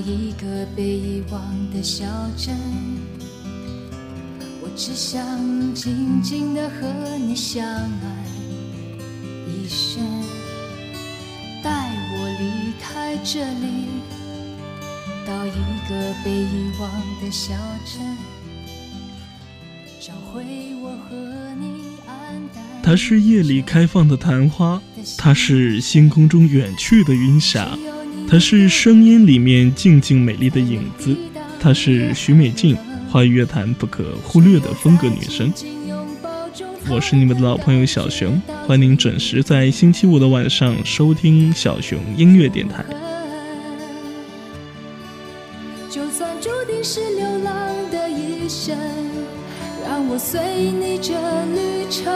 一个被遗忘的小镇，我只想静静的和你相爱一生，带我离开这里，到一个被遗忘的小镇，找回我和你安淡。它是夜里开放的昙花，它是星空中远去的云霞。她是声音里面静静美丽的影子，她是许美静，华语乐坛不可忽略的风格女神。我是你们的老朋友小熊，欢迎您准时在星期五的晚上收听小熊音乐电台。就算注定是流浪的一生，让我随你这旅程。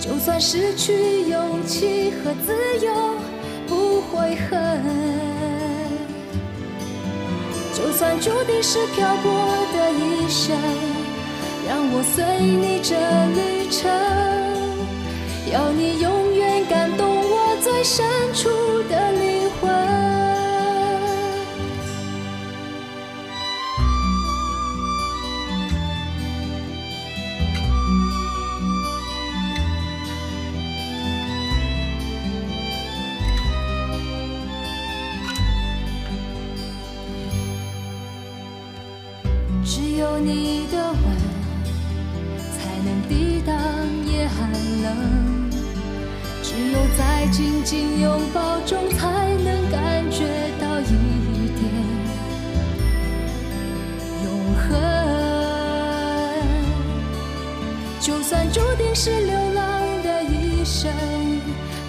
就算失去勇气和自由。悔恨，就算注定是漂泊的一生，让我随你这旅程，要你永远感动我最深处的灵魂。紧紧拥抱中才能感觉到一点永恒。就算注定是流浪的一生，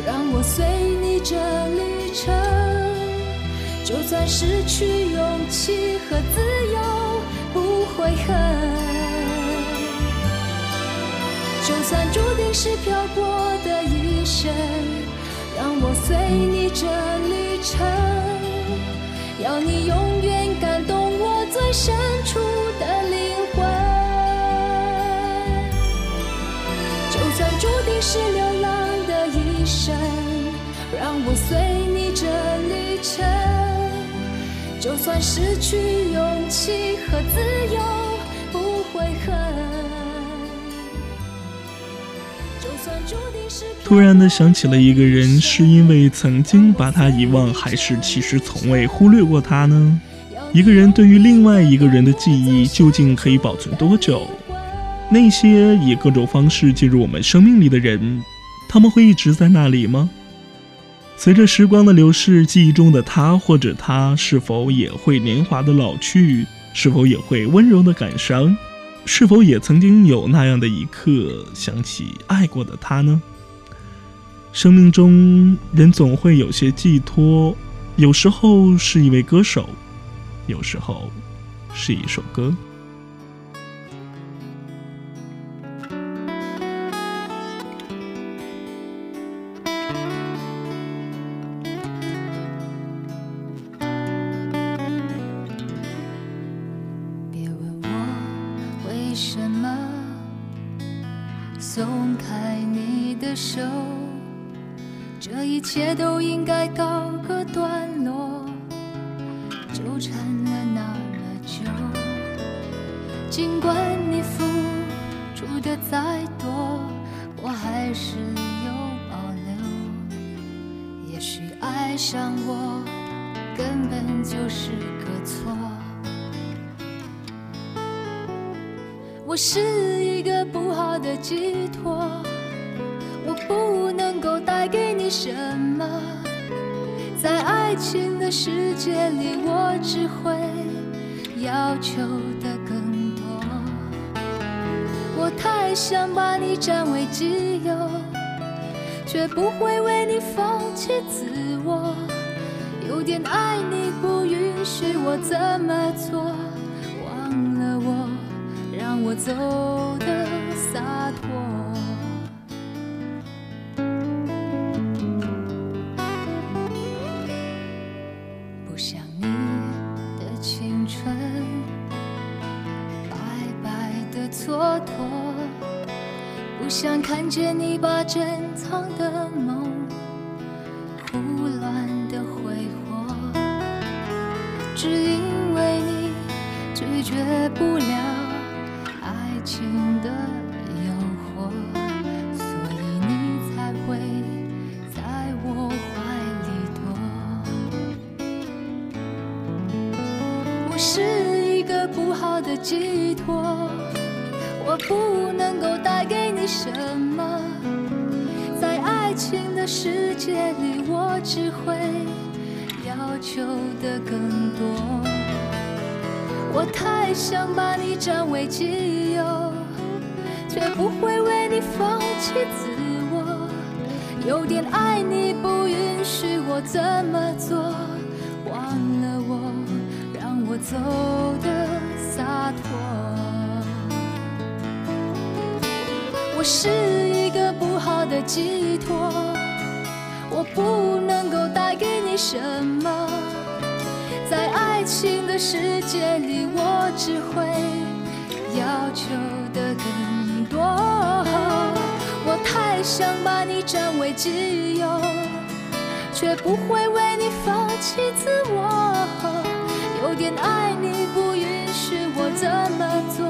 让我随你这旅程，就算失去勇气和自由。不悔恨，就算注定是漂泊的一，随你这旅程，要你永远感动我最深处的灵魂。就算注定是流浪的一生，让我随你这旅程。就算失去勇气和自由，突然的想起了一个人，是因为曾经把他遗忘，还是其实从未忽略过他呢？一个人对于另外一个人的记忆，究竟可以保存多久？那些以各种方式进入我们生命里的人，他们会一直在那里吗？随着时光的流逝，记忆中的他或者她是否也会年华的老去？是否也会温柔的感伤？是否也曾经有那样的一刻想起爱过的他呢？生命中人总会有些寄托，有时候是一位歌手，有时候是一首歌。爱上我根本就是个错，我是一个不好的寄托，我不能够带给你什么，在爱情的世界里，我只会要求的更多。我太想把你占为己有，却不会为你放弃自。点爱你不允许我怎么做。忘了我走的洒脱，不想你的青春白白的蹉跎，不想看见你把珍藏的梦情的诱惑，所以你才会在我怀里躲。我是一个不好的寄托，我不能够带给你什么。在爱情的世界里，我只会要求的更多。我太想把你占为己有。不会为你放弃自我。有点爱你不允许我这么做，忘了我，让我走的洒脱。我是一个不好的寄托，我不能够带给你什么，在爱情的世界里，我只会要求的更我太想把你占为己有，却不会为你放弃自我。有点爱你不允许我这么做，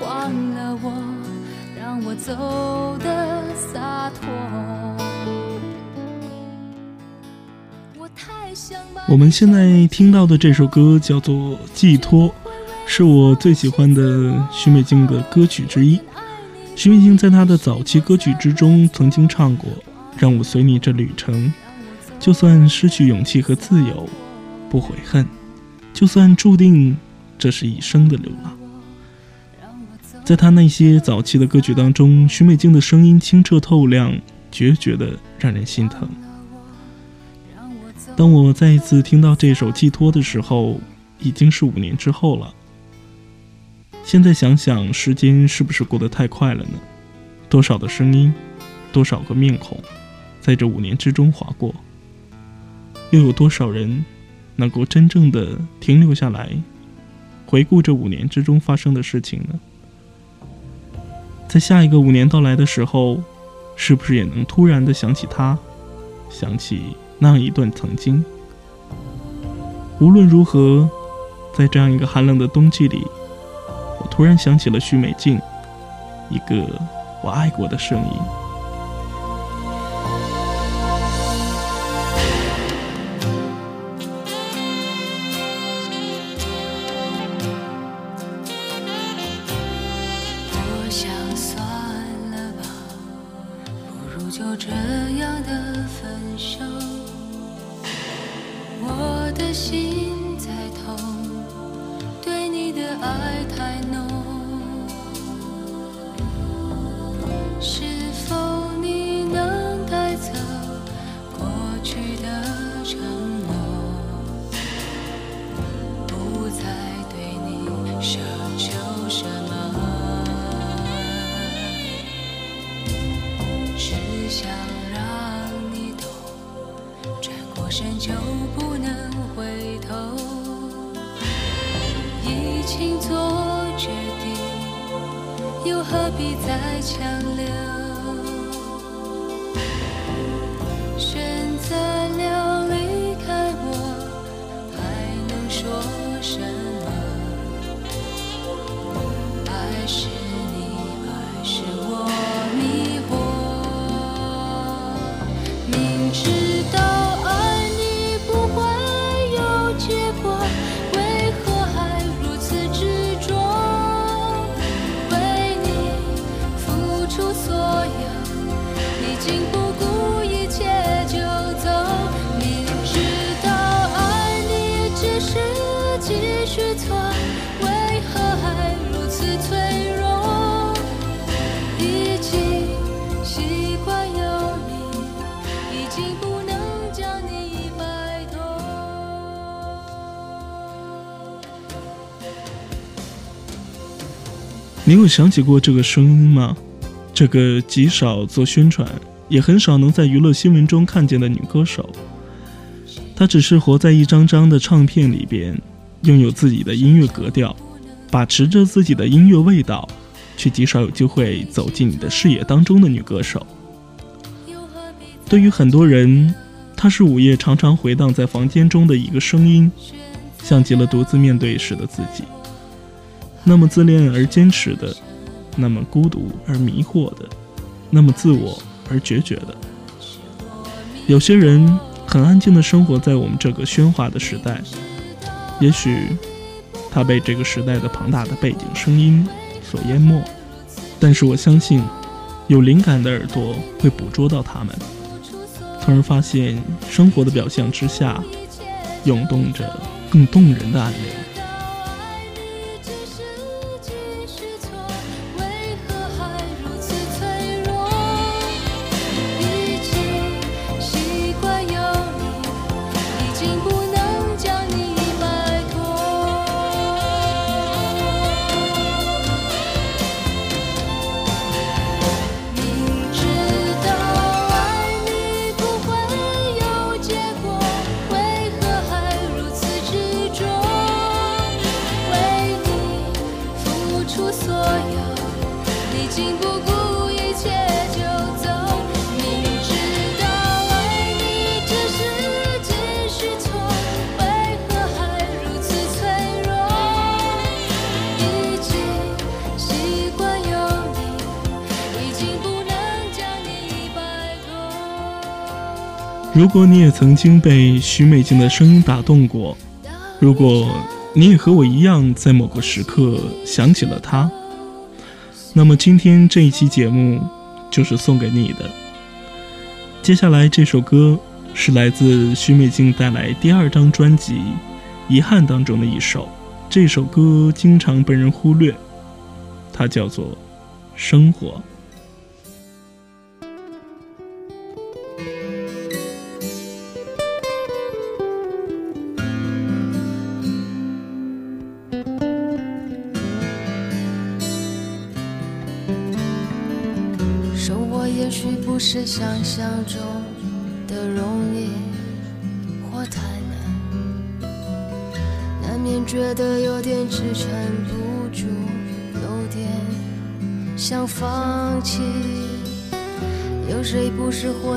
忘了我。让我走的洒脱。我们现在听到的这首歌叫做《寄托》，是我最喜欢的许美静的歌曲之一。徐美静在她的早期歌曲之中曾经唱过：“让我随你这旅程，就算失去勇气和自由，不悔恨；就算注定这是一生的流浪。”在他那些早期的歌曲当中，徐美静的声音清澈透亮，决绝的让人心疼。当我再一次听到这首《寄托》的时候，已经是五年之后了。现在想想，时间是不是过得太快了呢？多少的声音，多少个面孔，在这五年之中划过，又有多少人能够真正的停留下来，回顾这五年之中发生的事情呢？在下一个五年到来的时候，是不是也能突然的想起他，想起那一段曾经？无论如何，在这样一个寒冷的冬季里，突然想起了许美静，一个我爱过的声音。身就不能回头。已经做决定，又何必再强留？你有想起过这个声音吗？这个极少做宣传，也很少能在娱乐新闻中看见的女歌手，她只是活在一张张的唱片里边，拥有自己的音乐格调，把持着自己的音乐味道，却极少有机会走进你的视野当中的女歌手。对于很多人，她是午夜常常回荡在房间中的一个声音，像极了独自面对时的自己。那么自恋而坚持的，那么孤独而迷惑的，那么自我而决绝的。有些人很安静的生活在我们这个喧哗的时代，也许他被这个时代的庞大的背景声音所淹没，但是我相信，有灵感的耳朵会捕捉到他们，从而发现生活的表象之下，涌动着更动人的暗流。如果你也曾经被许美静的声音打动过，如果你也和我一样在某个时刻想起了她，那么今天这一期节目就是送给你的。接下来这首歌是来自许美静带来第二张专辑《遗憾》当中的一首，这首歌经常被人忽略，它叫做《生活》。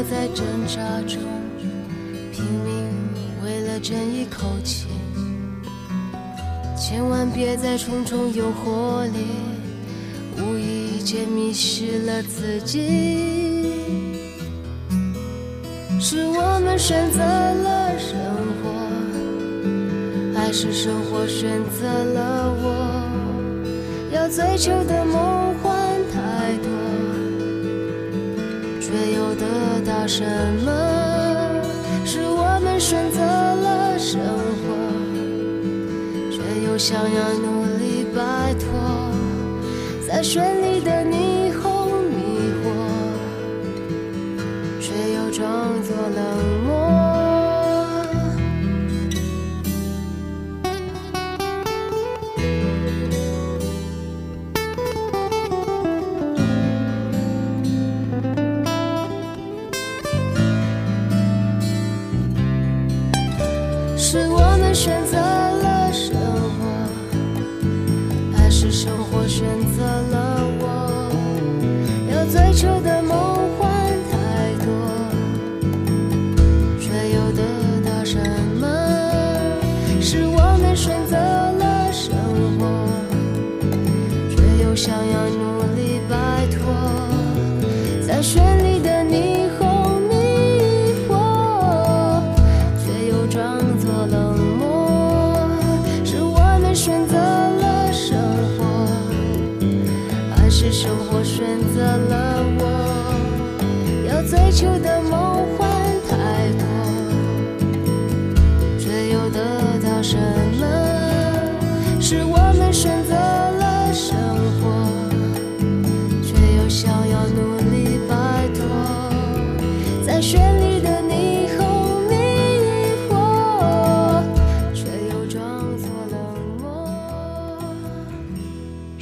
在挣扎中，拼命为了争一口气？千万别在重重诱惑里，无意间迷失了自己。是我们选择了生活，还是生活选择了我？要追求的梦却又得到什么？是我们选择了生活，却又想要努力摆脱，在绚丽的霓虹迷惑，却又。装作冷漠，生活选择了我？有最初的梦。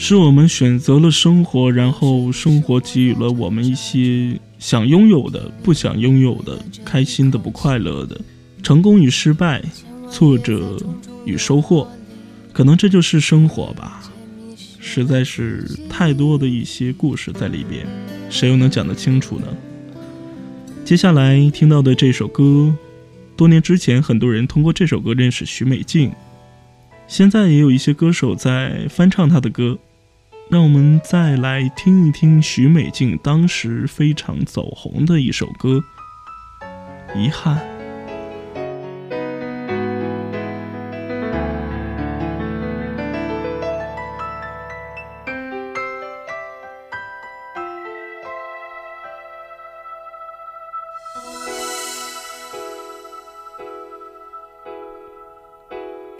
是我们选择了生活，然后生活给予了我们一些想拥有的、不想拥有的、开心的、不快乐的、成功与失败、挫折与收获，可能这就是生活吧。实在是太多的一些故事在里边，谁又能讲得清楚呢？接下来听到的这首歌，多年之前很多人通过这首歌认识许美静，现在也有一些歌手在翻唱她的歌。让我们再来听一听许美静当时非常走红的一首歌遗憾。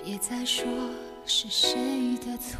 别再说是谁的错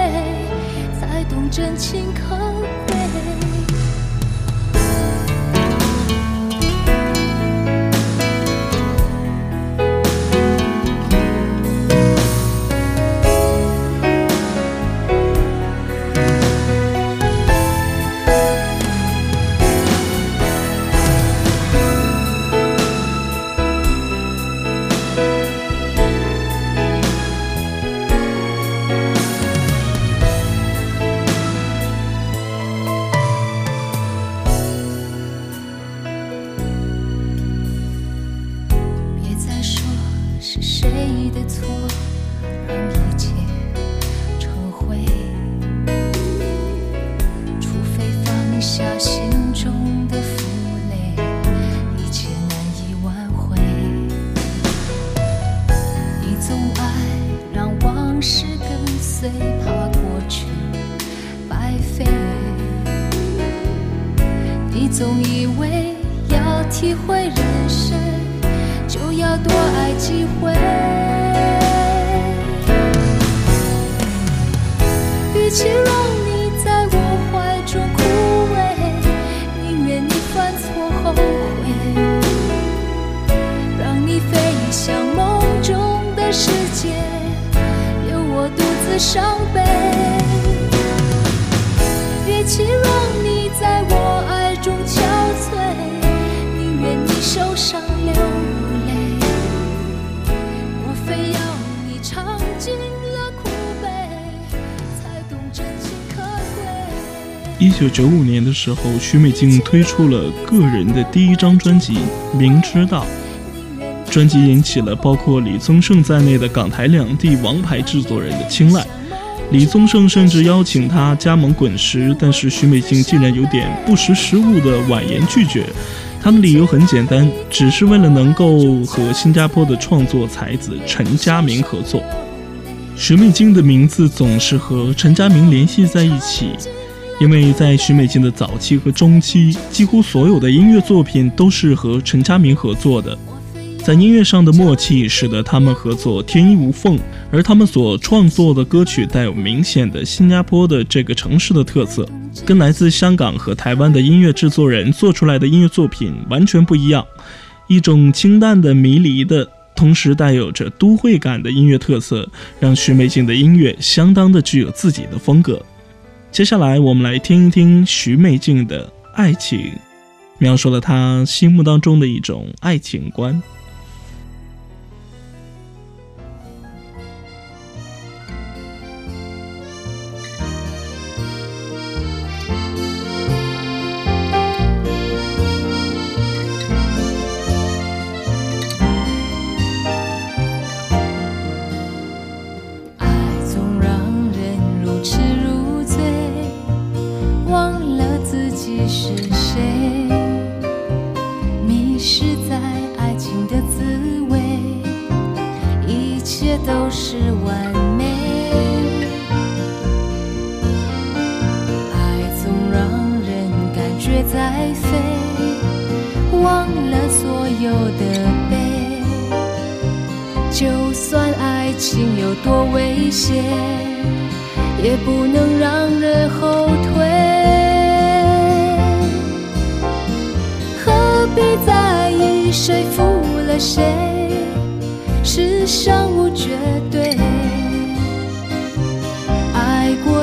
真情伤悲，与其让你在我爱中憔悴，宁愿你受伤流泪。莫非要你尝尽了苦悲，才懂真情可贵？一九九五年的时候，许美静推出了个人的第一张专辑《明知道》。专辑引起了包括李宗盛在内的港台两地王牌制作人的青睐，李宗盛甚至邀请他加盟滚石，但是许美静竟然有点不识时务的婉言拒绝。他的理由很简单，只是为了能够和新加坡的创作才子陈家明合作。许美静的名字总是和陈家明联系在一起，因为在许美静的早期和中期，几乎所有的音乐作品都是和陈家明合作的。在音乐上的默契，使得他们合作天衣无缝，而他们所创作的歌曲带有明显的新加坡的这个城市的特色，跟来自香港和台湾的音乐制作人做出来的音乐作品完全不一样。一种清淡的、迷离的，同时带有着都会感的音乐特色，让徐美静的音乐相当的具有自己的风格。接下来，我们来听一听徐美静的爱情，描述了她心目当中的一种爱情观。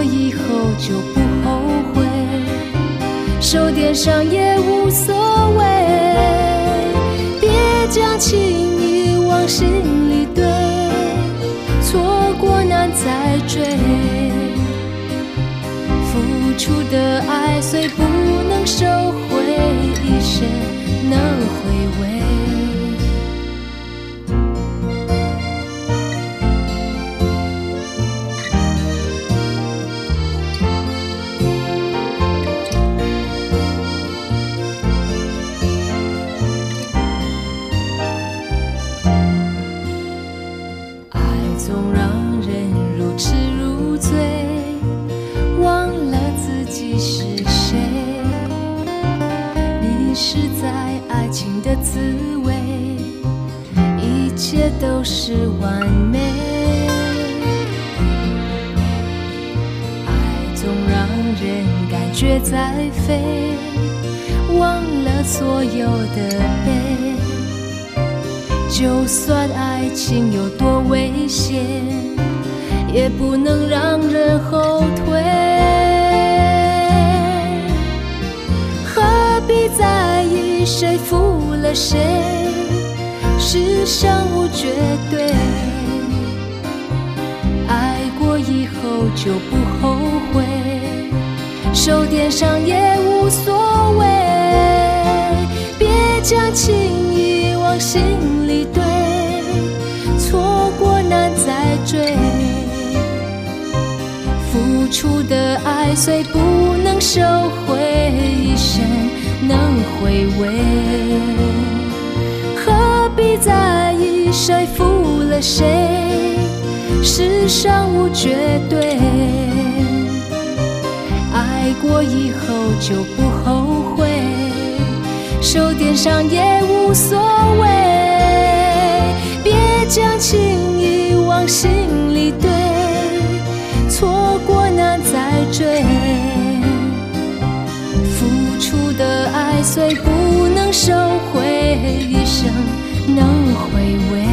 以后就不后悔，受点伤也无所谓，别将情谊往心里堆，错过难再追，付出的爱虽不能收回，一生能回味。的滋味，一切都是完美，爱总让人感觉在飞，忘了所有的悲。就算爱情有多危险，也不能让人后退。必在意谁负了谁？世上无绝对，爱过以后就不后悔，受点伤也无所谓，别将情意往心里堆，错过难再追，付出的爱虽不能收回，一生能回味。何必在意谁负了谁，世上无绝对，爱过以后就不后悔，受点伤也无所谓，别将情谊往心里堆，错过难再追，出的爱虽不能收回，一生。能回味。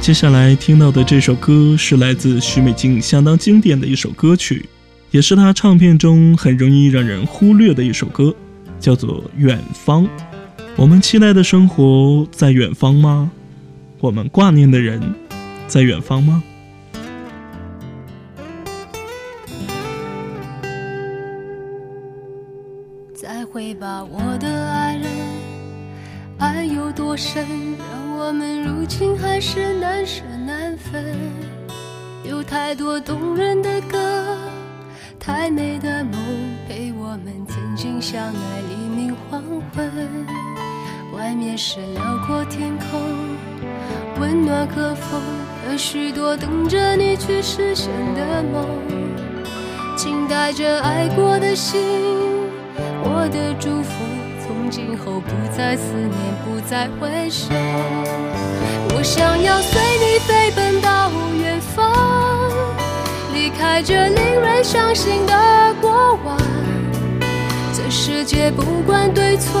接下来听到的这首歌是来自许美静相当经典的一首歌曲，也是她唱片中很容易让人忽略的一首歌，叫做《远方》。我们期待的生活在远方吗？我们挂念的人在远方吗？再会吧我的爱人，爱有多深，让我们如今还是难舍难分。有太多动人的歌，太美的梦，陪我们曾经相爱黎明黄昏。外面是辽阔天空，温暖和风，许多等着你去实现的梦。请带着爱过的心。我的祝福，从今后不再思念，不再回首。我想要随你飞奔到远方，离开这令人伤心的过往。这世界不管对错，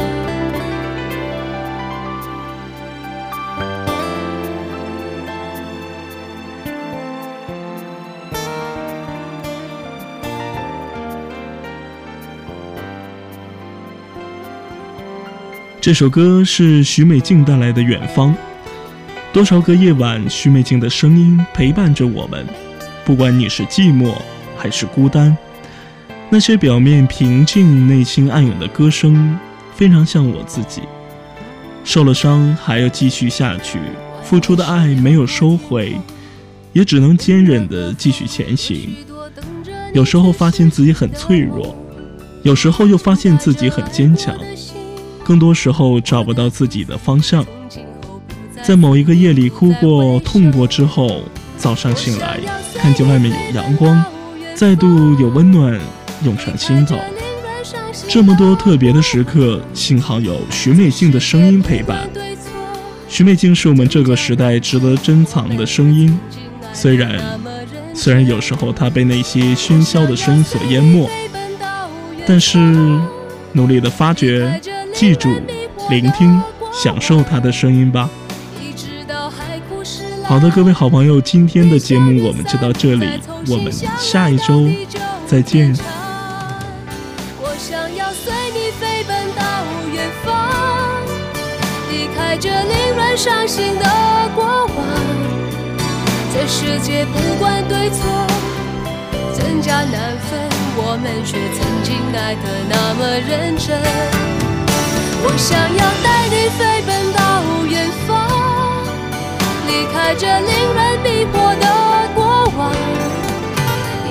这首歌是许美静带来的《远方》，多少个夜晚，许美静的声音陪伴着我们。不管你是寂寞还是孤单，那些表面平静、内心暗涌的歌声，非常像我自己。受了伤还要继续下去，付出的爱没有收回，也只能坚忍地继续前行。有时候发现自己很脆弱，有时候又发现自己很坚强。更多时候找不到自己的方向，在某一个夜里哭过、痛过之后，早上醒来，看见外面有阳光，再度有温暖涌上心头。这么多特别的时刻，幸好有徐美静的声音陪伴。徐美静是我们这个时代值得珍藏的声音，虽然虽然有时候她被那些喧嚣的声音所淹没，但是努力的发掘、记住、聆听、享受她的声音吧。好的，各位好朋友，今天的节目我们就到这里，我们下一周再见。我想要随你飞奔到远方，离开这令人伤心的过往。这世界不管对错，真假难分，我们却曾经爱得那么认真。我想要带你飞奔到远方。离开这令人迷惑的过往，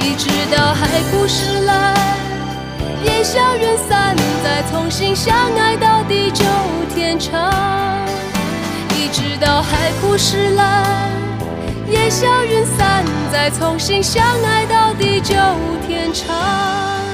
一直到海枯石烂，烟消云散，再重新相爱到地久天长。一直到海枯石烂，烟消云散，再重新相爱到地久天长。